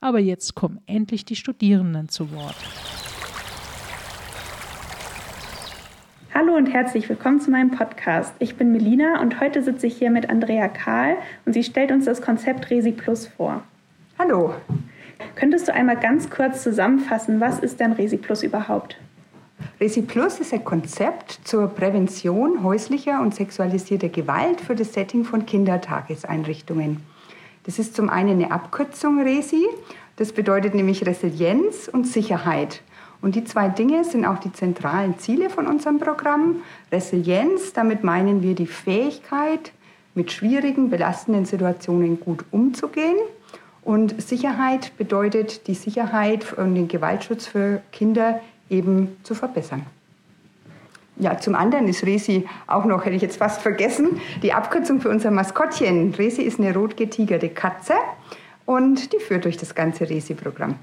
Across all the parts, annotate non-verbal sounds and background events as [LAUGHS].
Aber jetzt kommen endlich die Studierenden zu Wort. Hallo und herzlich willkommen zu meinem Podcast. Ich bin Melina und heute sitze ich hier mit Andrea Kahl und sie stellt uns das Konzept Resi Plus vor. Hallo. Könntest du einmal ganz kurz zusammenfassen, was ist denn Resi Plus überhaupt? Resi Plus ist ein Konzept zur Prävention häuslicher und sexualisierter Gewalt für das Setting von Kindertageseinrichtungen. Das ist zum einen eine Abkürzung Resi, das bedeutet nämlich Resilienz und Sicherheit. Und die zwei Dinge sind auch die zentralen Ziele von unserem Programm. Resilienz, damit meinen wir die Fähigkeit, mit schwierigen, belastenden Situationen gut umzugehen. Und Sicherheit bedeutet die Sicherheit und den Gewaltschutz für Kinder eben zu verbessern. Ja, zum anderen ist Resi auch noch, hätte ich jetzt fast vergessen, die Abkürzung für unser Maskottchen. Resi ist eine rotgetigerte Katze und die führt durch das ganze Resi-Programm.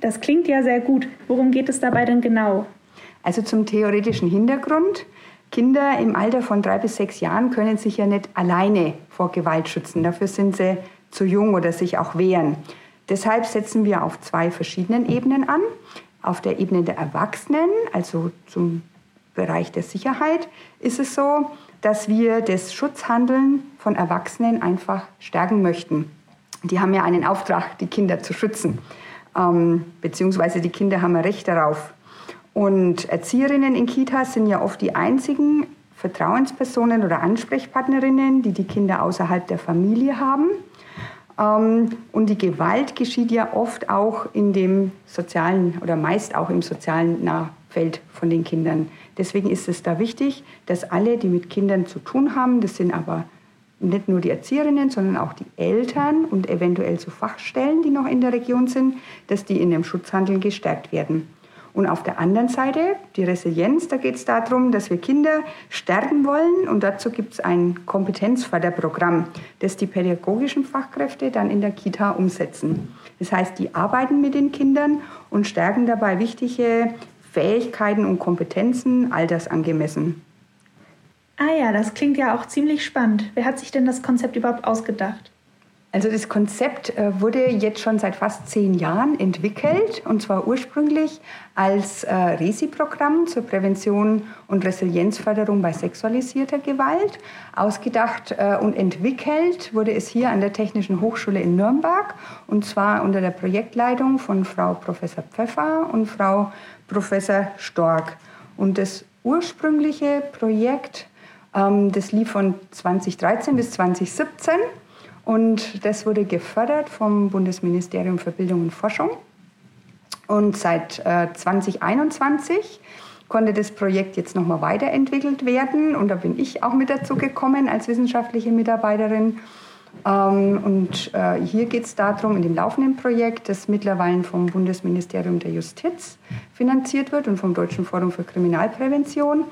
Das klingt ja sehr gut. Worum geht es dabei denn genau? Also zum theoretischen Hintergrund. Kinder im Alter von drei bis sechs Jahren können sich ja nicht alleine vor Gewalt schützen. Dafür sind sie zu jung oder sich auch wehren. Deshalb setzen wir auf zwei verschiedenen Ebenen an. Auf der Ebene der Erwachsenen, also zum Bereich der Sicherheit, ist es so, dass wir das Schutzhandeln von Erwachsenen einfach stärken möchten. Die haben ja einen Auftrag, die Kinder zu schützen, ähm, beziehungsweise die Kinder haben ein Recht darauf. Und Erzieherinnen in Kitas sind ja oft die einzigen Vertrauenspersonen oder Ansprechpartnerinnen, die die Kinder außerhalb der Familie haben. Ähm, und die Gewalt geschieht ja oft auch in dem sozialen oder meist auch im sozialen Nahfeld von den Kindern. Deswegen ist es da wichtig, dass alle, die mit Kindern zu tun haben, das sind aber nicht nur die Erzieherinnen, sondern auch die Eltern und eventuell so Fachstellen, die noch in der Region sind, dass die in dem Schutzhandeln gestärkt werden. Und auf der anderen Seite, die Resilienz, da geht es darum, dass wir Kinder stärken wollen. Und dazu gibt es ein Kompetenzförderprogramm, das die pädagogischen Fachkräfte dann in der Kita umsetzen. Das heißt, die arbeiten mit den Kindern und stärken dabei wichtige Fähigkeiten und Kompetenzen altersangemessen. Ah ja, das klingt ja auch ziemlich spannend. Wer hat sich denn das Konzept überhaupt ausgedacht? Also das Konzept äh, wurde jetzt schon seit fast zehn Jahren entwickelt und zwar ursprünglich als äh, RESI-Programm zur Prävention und Resilienzförderung bei sexualisierter Gewalt. Ausgedacht äh, und entwickelt wurde es hier an der Technischen Hochschule in Nürnberg und zwar unter der Projektleitung von Frau Professor Pfeffer und Frau Professor Stork. Und das ursprüngliche Projekt, ähm, das lief von 2013 bis 2017 und das wurde gefördert vom Bundesministerium für Bildung und Forschung. Und seit äh, 2021 konnte das Projekt jetzt nochmal weiterentwickelt werden. Und da bin ich auch mit dazu gekommen als wissenschaftliche Mitarbeiterin. Ähm, und äh, hier geht es darum, in dem laufenden Projekt, das mittlerweile vom Bundesministerium der Justiz finanziert wird und vom Deutschen Forum für Kriminalprävention,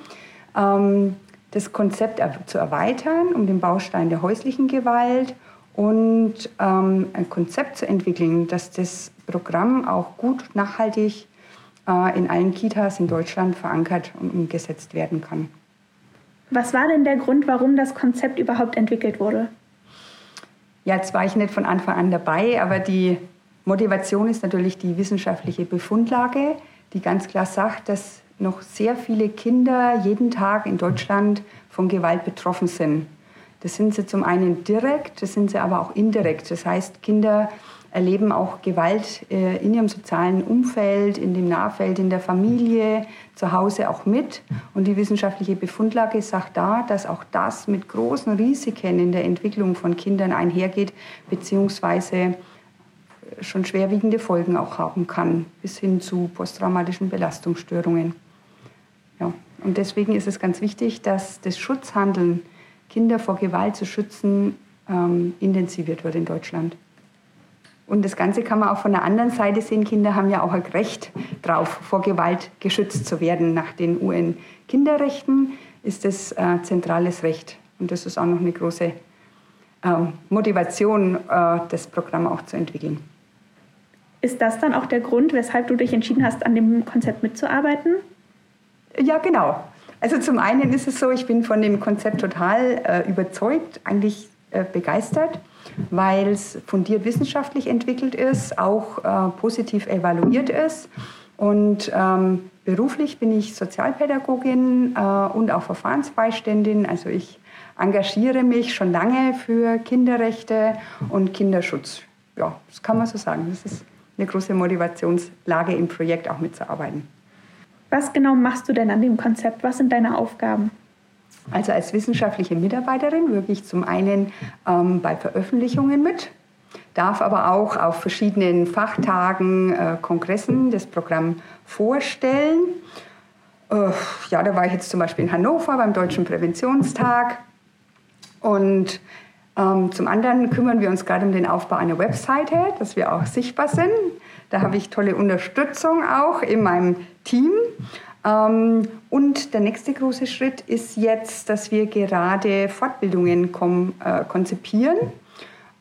ähm, das Konzept zu erweitern um den Baustein der häuslichen Gewalt und ähm, ein Konzept zu entwickeln, dass das Programm auch gut nachhaltig äh, in allen Kitas in Deutschland verankert und umgesetzt werden kann. Was war denn der Grund, warum das Konzept überhaupt entwickelt wurde? Ja, jetzt war ich nicht von Anfang an dabei, aber die Motivation ist natürlich die wissenschaftliche Befundlage, die ganz klar sagt, dass noch sehr viele Kinder jeden Tag in Deutschland von Gewalt betroffen sind. Das sind sie zum einen direkt, das sind sie aber auch indirekt. Das heißt, Kinder erleben auch Gewalt äh, in ihrem sozialen Umfeld, in dem Nahfeld, in der Familie, zu Hause auch mit. Und die wissenschaftliche Befundlage sagt da, dass auch das mit großen Risiken in der Entwicklung von Kindern einhergeht, beziehungsweise schon schwerwiegende Folgen auch haben kann, bis hin zu posttraumatischen Belastungsstörungen. Ja. Und deswegen ist es ganz wichtig, dass das Schutzhandeln, Kinder vor Gewalt zu schützen, ähm, intensiviert wird in Deutschland. Und das Ganze kann man auch von der anderen Seite sehen. Kinder haben ja auch ein Recht darauf, vor Gewalt geschützt zu werden. Nach den UN-Kinderrechten ist das äh, zentrales Recht. Und das ist auch noch eine große äh, Motivation, äh, das Programm auch zu entwickeln. Ist das dann auch der Grund, weshalb du dich entschieden hast, an dem Konzept mitzuarbeiten? Ja, genau. Also zum einen ist es so, ich bin von dem Konzept total äh, überzeugt, eigentlich äh, begeistert, weil es fundiert wissenschaftlich entwickelt ist, auch äh, positiv evaluiert ist. Und ähm, beruflich bin ich Sozialpädagogin äh, und auch Verfahrensbeiständin. Also ich engagiere mich schon lange für Kinderrechte und Kinderschutz. Ja, das kann man so sagen. Das ist eine große Motivationslage im Projekt auch mitzuarbeiten. Was genau machst du denn an dem Konzept? Was sind deine Aufgaben? Also als wissenschaftliche Mitarbeiterin wirke ich zum einen ähm, bei Veröffentlichungen mit, darf aber auch auf verschiedenen Fachtagen, äh, Kongressen das Programm vorstellen. Äh, ja, da war ich jetzt zum Beispiel in Hannover beim Deutschen Präventionstag. Und ähm, zum anderen kümmern wir uns gerade um den Aufbau einer Webseite, dass wir auch sichtbar sind. Da habe ich tolle Unterstützung auch in meinem Team. Ähm, und der nächste große Schritt ist jetzt, dass wir gerade Fortbildungen äh, konzipieren.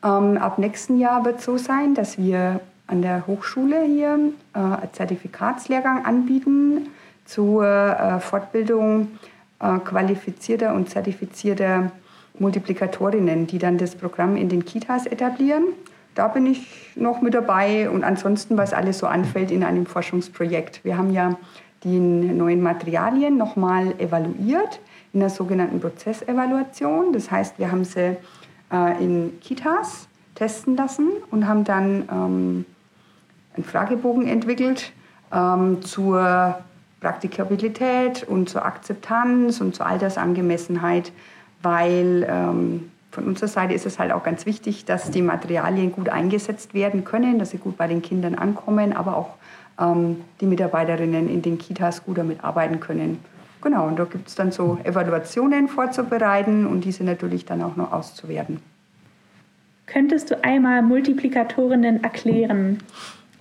Ähm, ab nächsten Jahr wird es so sein, dass wir an der Hochschule hier äh, einen Zertifikatslehrgang anbieten zur äh, Fortbildung qualifizierter und zertifizierter Multiplikatorinnen, die dann das Programm in den Kitas etablieren. Da bin ich noch mit dabei und ansonsten, was alles so anfällt in einem Forschungsprojekt. Wir haben ja die neuen Materialien nochmal evaluiert in der sogenannten Prozessevaluation. Das heißt, wir haben sie äh, in Kitas testen lassen und haben dann ähm, einen Fragebogen entwickelt ähm, zur Praktikabilität und zur Akzeptanz und zur Altersangemessenheit, weil ähm, von unserer Seite ist es halt auch ganz wichtig, dass die Materialien gut eingesetzt werden können, dass sie gut bei den Kindern ankommen, aber auch ähm, die Mitarbeiterinnen in den Kitas gut damit arbeiten können. Genau, und da gibt es dann so Evaluationen vorzubereiten und diese natürlich dann auch noch auszuwerten. Könntest du einmal Multiplikatorinnen erklären?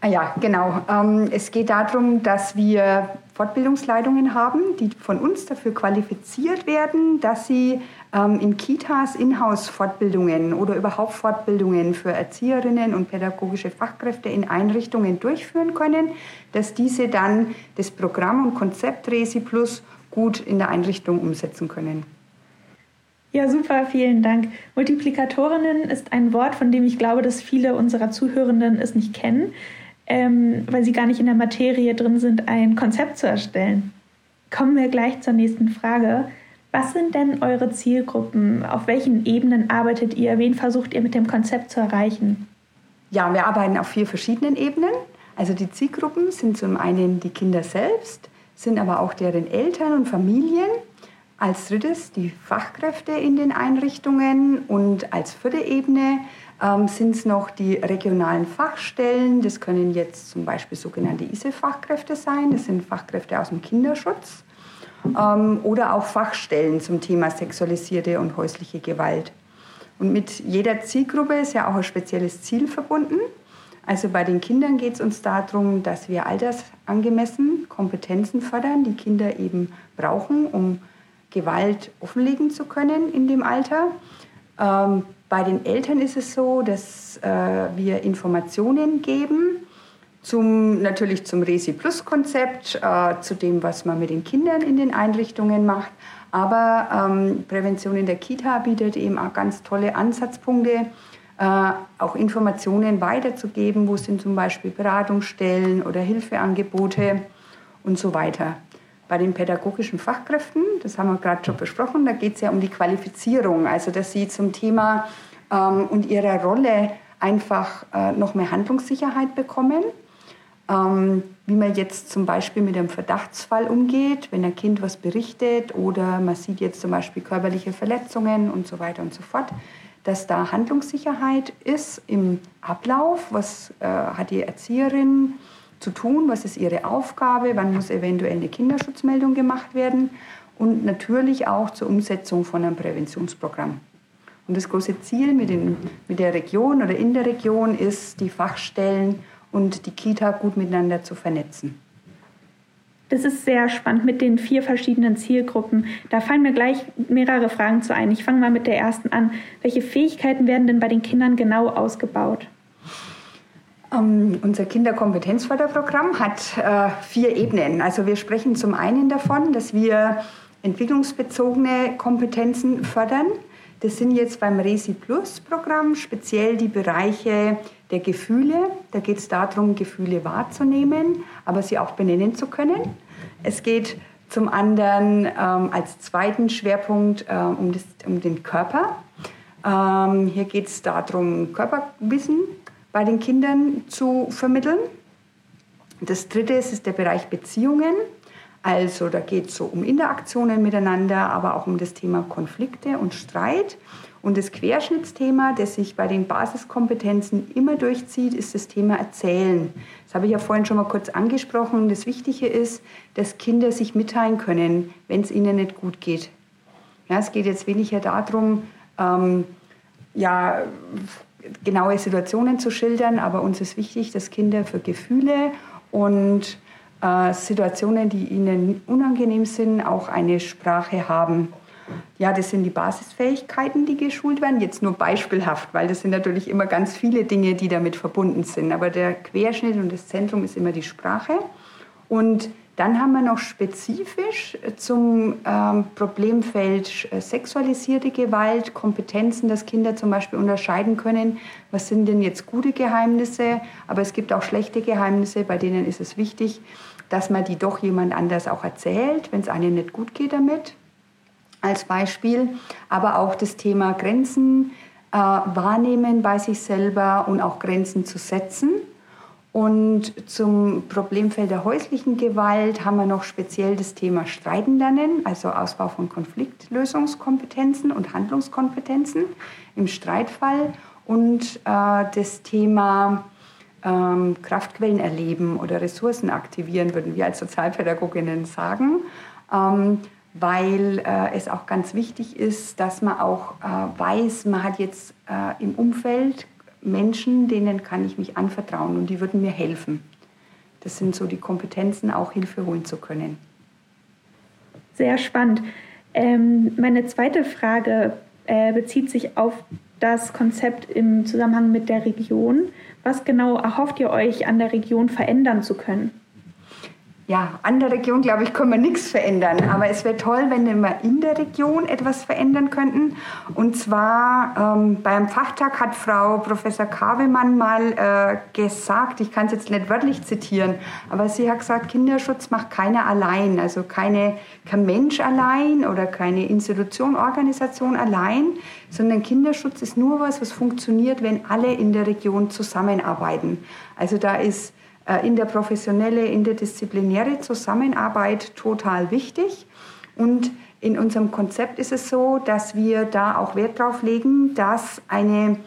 Ah ja, genau. Ähm, es geht darum, dass wir Fortbildungsleitungen haben, die von uns dafür qualifiziert werden, dass sie in Kitas Inhouse-Fortbildungen oder überhaupt Fortbildungen für Erzieherinnen und pädagogische Fachkräfte in Einrichtungen durchführen können, dass diese dann das Programm und Konzept Resi Plus gut in der Einrichtung umsetzen können. Ja, super, vielen Dank. Multiplikatorinnen ist ein Wort, von dem ich glaube, dass viele unserer Zuhörenden es nicht kennen, ähm, weil sie gar nicht in der Materie drin sind, ein Konzept zu erstellen. Kommen wir gleich zur nächsten Frage. Was sind denn eure Zielgruppen? Auf welchen Ebenen arbeitet ihr? Wen versucht ihr mit dem Konzept zu erreichen? Ja, wir arbeiten auf vier verschiedenen Ebenen. Also die Zielgruppen sind zum einen die Kinder selbst, sind aber auch deren Eltern und Familien. Als drittes die Fachkräfte in den Einrichtungen und als vierte Ebene ähm, sind es noch die regionalen Fachstellen. Das können jetzt zum Beispiel sogenannte ISE-Fachkräfte sein. Das sind Fachkräfte aus dem Kinderschutz ähm, oder auch Fachstellen zum Thema sexualisierte und häusliche Gewalt. Und mit jeder Zielgruppe ist ja auch ein spezielles Ziel verbunden. Also bei den Kindern geht es uns darum, dass wir altersangemessen Kompetenzen fördern, die Kinder eben brauchen, um Gewalt offenlegen zu können in dem Alter. Ähm, bei den Eltern ist es so, dass äh, wir Informationen geben zum, natürlich zum Resi Plus Konzept, äh, zu dem, was man mit den Kindern in den Einrichtungen macht. Aber ähm, Prävention in der Kita bietet eben auch ganz tolle Ansatzpunkte, äh, auch Informationen weiterzugeben, wo sind zum Beispiel Beratungsstellen oder Hilfeangebote und so weiter. Bei den pädagogischen Fachkräften, das haben wir gerade schon besprochen, da geht es ja um die Qualifizierung, also dass sie zum Thema ähm, und ihrer Rolle einfach äh, noch mehr Handlungssicherheit bekommen. Ähm, wie man jetzt zum Beispiel mit einem Verdachtsfall umgeht, wenn ein Kind was berichtet oder man sieht jetzt zum Beispiel körperliche Verletzungen und so weiter und so fort, dass da Handlungssicherheit ist im Ablauf. Was äh, hat die Erzieherin zu tun? Was ist ihre Aufgabe? Wann muss eventuell eine Kinderschutzmeldung gemacht werden? Und natürlich auch zur Umsetzung von einem Präventionsprogramm. Und das große Ziel mit, den, mit der Region oder in der Region ist, die Fachstellen und die Kita gut miteinander zu vernetzen. Das ist sehr spannend mit den vier verschiedenen Zielgruppen. Da fallen mir gleich mehrere Fragen zu ein. Ich fange mal mit der ersten an. Welche Fähigkeiten werden denn bei den Kindern genau ausgebaut? Um, ähm, unser Kinderkompetenzförderprogramm hat äh, vier Ebenen. Also wir sprechen zum einen davon, dass wir entwicklungsbezogene Kompetenzen fördern. Das sind jetzt beim Resi Plus Programm speziell die Bereiche der Gefühle. Da geht es darum, Gefühle wahrzunehmen, aber sie auch benennen zu können. Es geht zum anderen ähm, als zweiten Schwerpunkt äh, um, das, um, den Körper. Ähm, hier geht es darum, Körperwissen bei den Kindern zu vermitteln. Das dritte ist, ist der Bereich Beziehungen. Also da geht es so um Interaktionen miteinander, aber auch um das Thema Konflikte und Streit. Und das Querschnittsthema, das sich bei den Basiskompetenzen immer durchzieht, ist das Thema Erzählen. Das habe ich ja vorhin schon mal kurz angesprochen. Das Wichtige ist, dass Kinder sich mitteilen können, wenn es ihnen nicht gut geht. Ja, es geht jetzt weniger darum, ähm, ja, genaue Situationen zu schildern, aber uns ist wichtig, dass Kinder für Gefühle und äh, Situationen, die ihnen unangenehm sind, auch eine Sprache haben. Ja, das sind die Basisfähigkeiten, die geschult werden. Jetzt nur beispielhaft, weil das sind natürlich immer ganz viele Dinge, die damit verbunden sind. Aber der Querschnitt und das Zentrum ist immer die Sprache. Und dann haben wir noch spezifisch zum ähm, Problemfeld äh, sexualisierte Gewalt, Kompetenzen, dass Kinder zum Beispiel unterscheiden können, was sind denn jetzt gute Geheimnisse, aber es gibt auch schlechte Geheimnisse, bei denen ist es wichtig, dass man die doch jemand anders auch erzählt, wenn es einem nicht gut geht damit als Beispiel, aber auch das Thema Grenzen äh, wahrnehmen bei sich selber und auch Grenzen zu setzen. Und zum Problemfeld der häuslichen Gewalt haben wir noch speziell das Thema Streiten lernen, also Ausbau von Konfliktlösungskompetenzen und Handlungskompetenzen im Streitfall und äh, das Thema ähm, Kraftquellen erleben oder Ressourcen aktivieren, würden wir als Sozialpädagoginnen sagen. Ähm, weil äh, es auch ganz wichtig ist, dass man auch äh, weiß, man hat jetzt äh, im Umfeld Menschen, denen kann ich mich anvertrauen und die würden mir helfen. Das sind so die Kompetenzen, auch Hilfe holen zu können. Sehr spannend. Ähm, meine zweite Frage äh, bezieht sich auf das Konzept im Zusammenhang mit der Region. Was genau erhofft ihr euch an der Region verändern zu können? Ja, an der Region, glaube ich, können wir nichts verändern. Aber es wäre toll, wenn wir in der Region etwas verändern könnten. Und zwar ähm, beim Fachtag hat Frau Professor Kavemann mal äh, gesagt, ich kann es jetzt nicht wörtlich zitieren, aber sie hat gesagt, Kinderschutz macht keiner allein. Also keine, kein Mensch allein oder keine Institution, Organisation allein, sondern Kinderschutz ist nur was, was funktioniert, wenn alle in der Region zusammenarbeiten. Also da ist in der professionelle, interdisziplinäre Zusammenarbeit total wichtig. Und in unserem Konzept ist es so, dass wir da auch Wert darauf legen, dass eine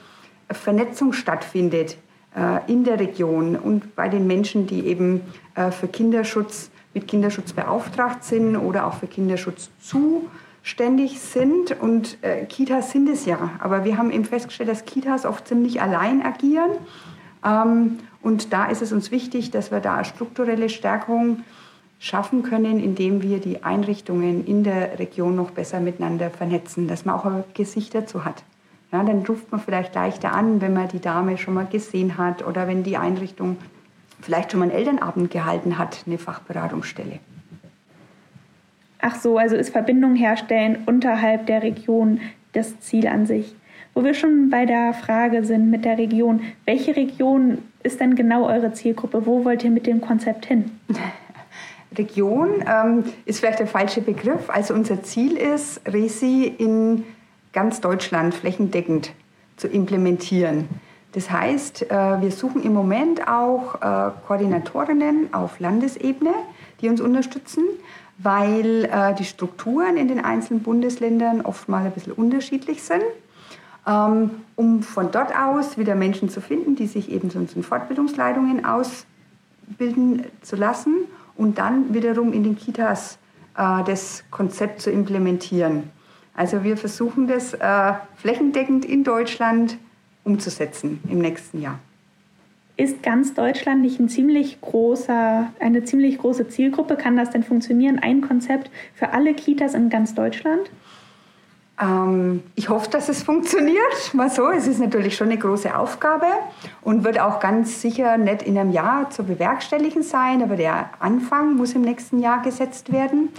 Vernetzung stattfindet äh, in der Region und bei den Menschen, die eben äh, für Kinderschutz mit Kinderschutz beauftragt sind oder auch für Kinderschutz zuständig sind. Und Kitas sind es ja. Aber wir haben eben festgestellt, dass Kitas oft ziemlich allein agieren. Ähm, und da ist es uns wichtig, dass wir da strukturelle Stärkung schaffen können, indem wir die Einrichtungen in der Region noch besser miteinander vernetzen, dass man auch ein Gesicht dazu hat. Ja, dann ruft man vielleicht leichter an, wenn man die Dame schon mal gesehen hat oder wenn die Einrichtung vielleicht schon mal einen Elternabend gehalten hat, eine Fachberatungsstelle. Ach so, also ist Verbindung herstellen unterhalb der Region das Ziel an sich. Wo wir schon bei der Frage sind mit der Region, welche Region ist denn genau eure Zielgruppe? Wo wollt ihr mit dem Konzept hin? [LAUGHS] Region ähm, ist vielleicht der falsche Begriff. Also unser Ziel ist, Resi in ganz Deutschland flächendeckend zu implementieren. Das heißt, äh, wir suchen im Moment auch äh, Koordinatorinnen auf Landesebene, die uns unterstützen, weil äh, die Strukturen in den einzelnen Bundesländern oft mal ein bisschen unterschiedlich sind. Ähm, um von dort aus wieder Menschen zu finden, die sich eben so in Fortbildungsleitungen ausbilden zu lassen und dann wiederum in den Kitas das Konzept zu implementieren. Also wir versuchen das flächendeckend in Deutschland umzusetzen im nächsten Jahr. Ist ganz Deutschland nicht ein ziemlich großer, eine ziemlich große Zielgruppe? Kann das denn funktionieren? Ein Konzept für alle Kitas in ganz Deutschland? Ähm, ich hoffe, dass es funktioniert. [LAUGHS] Mal so, es ist natürlich schon eine große Aufgabe und wird auch ganz sicher nicht in einem Jahr zu bewerkstelligen sein, aber der Anfang muss im nächsten Jahr gesetzt werden.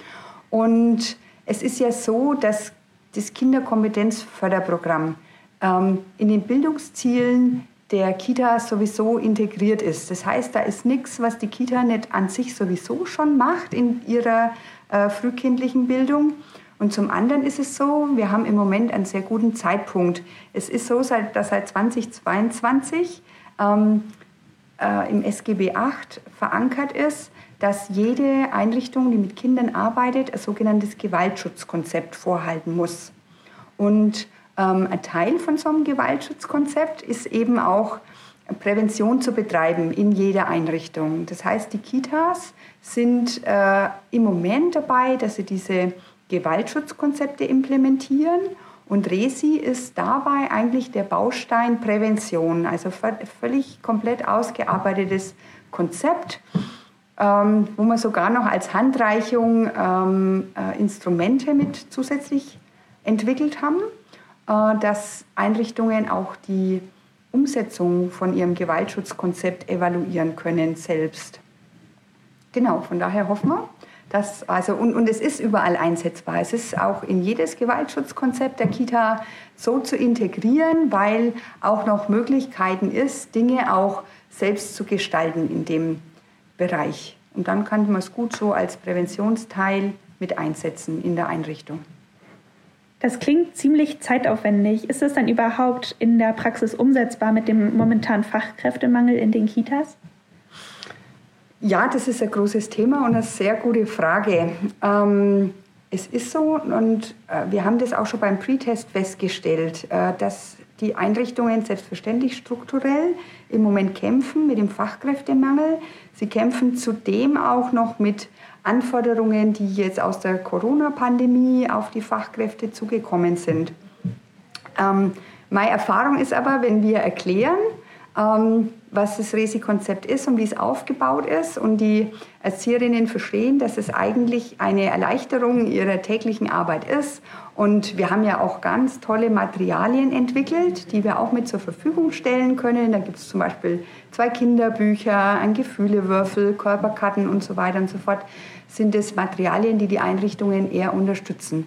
Und es ist ja so, dass das Kinderkompetenzförderprogramm ähm, in den Bildungszielen der Kita sowieso integriert ist. Das heißt, da ist nichts, was die Kita nicht an sich sowieso schon macht in ihrer äh, frühkindlichen Bildung. Und zum anderen ist es so, wir haben im Moment einen sehr guten Zeitpunkt. Es ist so, dass seit 2022 ähm, äh, im SGB VIII verankert ist, dass jede Einrichtung, die mit Kindern arbeitet, ein sogenanntes Gewaltschutzkonzept vorhalten muss. Und ähm, ein Teil von so einem Gewaltschutzkonzept ist eben auch Prävention zu betreiben in jeder Einrichtung. Das heißt, die Kitas sind äh, im Moment dabei, dass sie diese Gewaltschutzkonzepte implementieren. Und RESI ist dabei eigentlich der Baustein Prävention, also völlig komplett ausgearbeitetes Konzept, ähm, wo wir sogar noch als Handreichung ähm, äh, Instrumente mit zusätzlich entwickelt haben. Äh, dass Einrichtungen auch die Umsetzung von ihrem Gewaltschutzkonzept evaluieren können selbst. Genau, von daher hoffen wir, dass, also, und, und es ist überall einsetzbar. Es ist auch in jedes Gewaltschutzkonzept der Kita so zu integrieren, weil auch noch Möglichkeiten ist, Dinge auch selbst zu gestalten in dem Bereich. Und dann kann man es gut so als Präventionsteil mit einsetzen in der Einrichtung. Das klingt ziemlich zeitaufwendig. Ist es dann überhaupt in der Praxis umsetzbar mit dem momentanen Fachkräftemangel in den Kitas? Ja, das ist ein großes Thema und eine sehr gute Frage. Ähm, es ist so, und äh, wir haben das auch schon beim Pre-Test festgestellt, äh, dass die Einrichtungen selbstverständlich strukturell im Moment kämpfen mit dem Fachkräftemangel. Sie kämpfen zudem auch noch mit Anforderungen, die jetzt aus der Corona-Pandemie auf die Fachkräfte zugekommen sind. Ähm, meine Erfahrung ist aber, wenn wir erklären, ähm, was das Resi-Konzept ist und wie es aufgebaut ist und die Erzieherinnen verstehen, dass es eigentlich eine Erleichterung ihrer täglichen Arbeit ist. Und wir haben ja auch ganz tolle Materialien entwickelt, die wir auch mit zur Verfügung stellen können. Da gibt es zum Beispiel zwei Kinderbücher, ein Gefühlewürfel, Körperkarten und so weiter und so fort. Sind es Materialien, die die Einrichtungen eher unterstützen.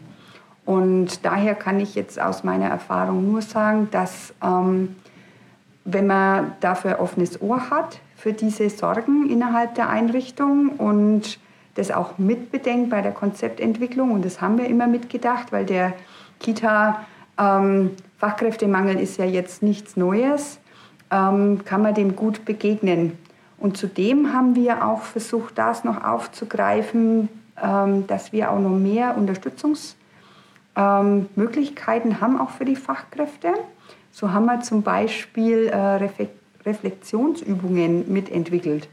Und daher kann ich jetzt aus meiner Erfahrung nur sagen, dass ähm, wenn man dafür offenes Ohr hat, für diese Sorgen innerhalb der Einrichtung und das auch mitbedenkt bei der Konzeptentwicklung, und das haben wir immer mitgedacht, weil der Kita-Fachkräftemangel ähm, ist ja jetzt nichts Neues, ähm, kann man dem gut begegnen. Und zudem haben wir auch versucht, das noch aufzugreifen, ähm, dass wir auch noch mehr Unterstützungsmöglichkeiten haben, auch für die Fachkräfte. So haben wir zum Beispiel äh, Reflexionsübungen mitentwickelt.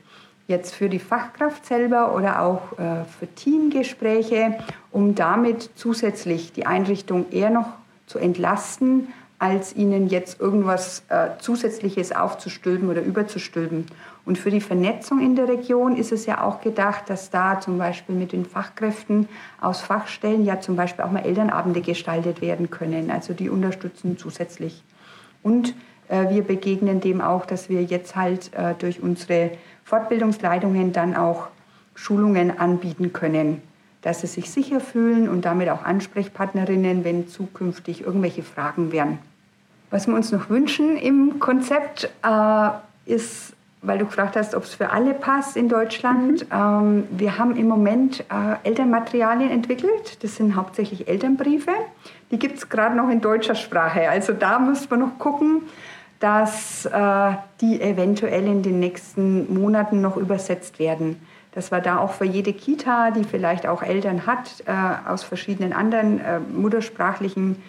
Jetzt für die Fachkraft selber oder auch äh, für Teamgespräche, um damit zusätzlich die Einrichtung eher noch zu entlasten, als ihnen jetzt irgendwas äh, Zusätzliches aufzustülpen oder überzustülpen. Und für die Vernetzung in der Region ist es ja auch gedacht, dass da zum Beispiel mit den Fachkräften aus Fachstellen ja zum Beispiel auch mal Elternabende gestaltet werden können. Also die unterstützen zusätzlich. Und äh, wir begegnen dem auch, dass wir jetzt halt äh, durch unsere Fortbildungsleitungen dann auch Schulungen anbieten können, dass sie sich sicher fühlen und damit auch Ansprechpartnerinnen, wenn zukünftig irgendwelche Fragen wären. Was wir uns noch wünschen im Konzept äh, ist, weil du gefragt hast, ob es für alle passt in Deutschland. Mhm. Ähm, wir haben im Moment äh, Elternmaterialien entwickelt. Das sind hauptsächlich Elternbriefe. Die gibt es gerade noch in deutscher Sprache. Also da müssen wir noch gucken, dass äh, die eventuell in den nächsten Monaten noch übersetzt werden. Dass wir da auch für jede Kita, die vielleicht auch Eltern hat, äh, aus verschiedenen anderen äh, muttersprachlichen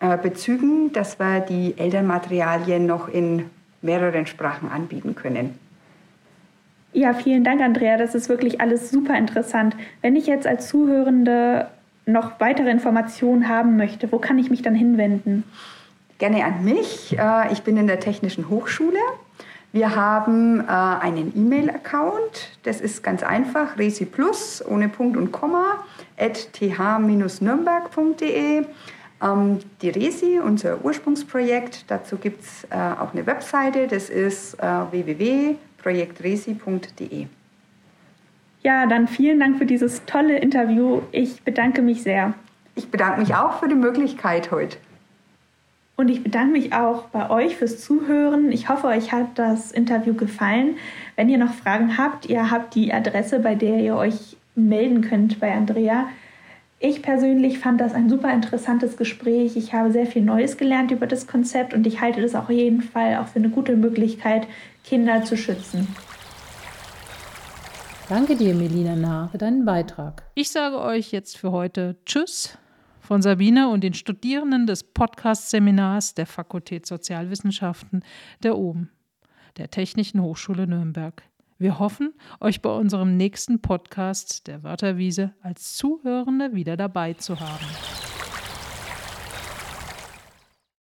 äh, Bezügen, dass wir die Elternmaterialien noch in mehreren Sprachen anbieten können. Ja, vielen Dank, Andrea. Das ist wirklich alles super interessant. Wenn ich jetzt als Zuhörende noch weitere Informationen haben möchte, wo kann ich mich dann hinwenden? Gerne an mich. Äh, ich bin in der Technischen Hochschule. Wir haben äh, einen E-Mail-Account. Das ist ganz einfach, Resi Plus ohne Punkt und Komma at th-nürnberg.de. Ähm, die Resi, unser Ursprungsprojekt, dazu gibt es äh, auch eine Webseite, das ist www.projektresi.de. Ja, dann vielen Dank für dieses tolle Interview. Ich bedanke mich sehr. Ich bedanke mich auch für die Möglichkeit heute. Und ich bedanke mich auch bei euch fürs Zuhören. Ich hoffe, euch hat das Interview gefallen. Wenn ihr noch Fragen habt, ihr habt die Adresse, bei der ihr euch melden könnt bei Andrea. Ich persönlich fand das ein super interessantes Gespräch. Ich habe sehr viel Neues gelernt über das Konzept und ich halte das auf jeden Fall auch für eine gute Möglichkeit, Kinder zu schützen. Danke dir, Melina Nahr, für deinen Beitrag. Ich sage euch jetzt für heute Tschüss von Sabine und den Studierenden des Podcast-Seminars der Fakultät Sozialwissenschaften der OBEN, der Technischen Hochschule Nürnberg. Wir hoffen, euch bei unserem nächsten Podcast der Wörterwiese als Zuhörende wieder dabei zu haben.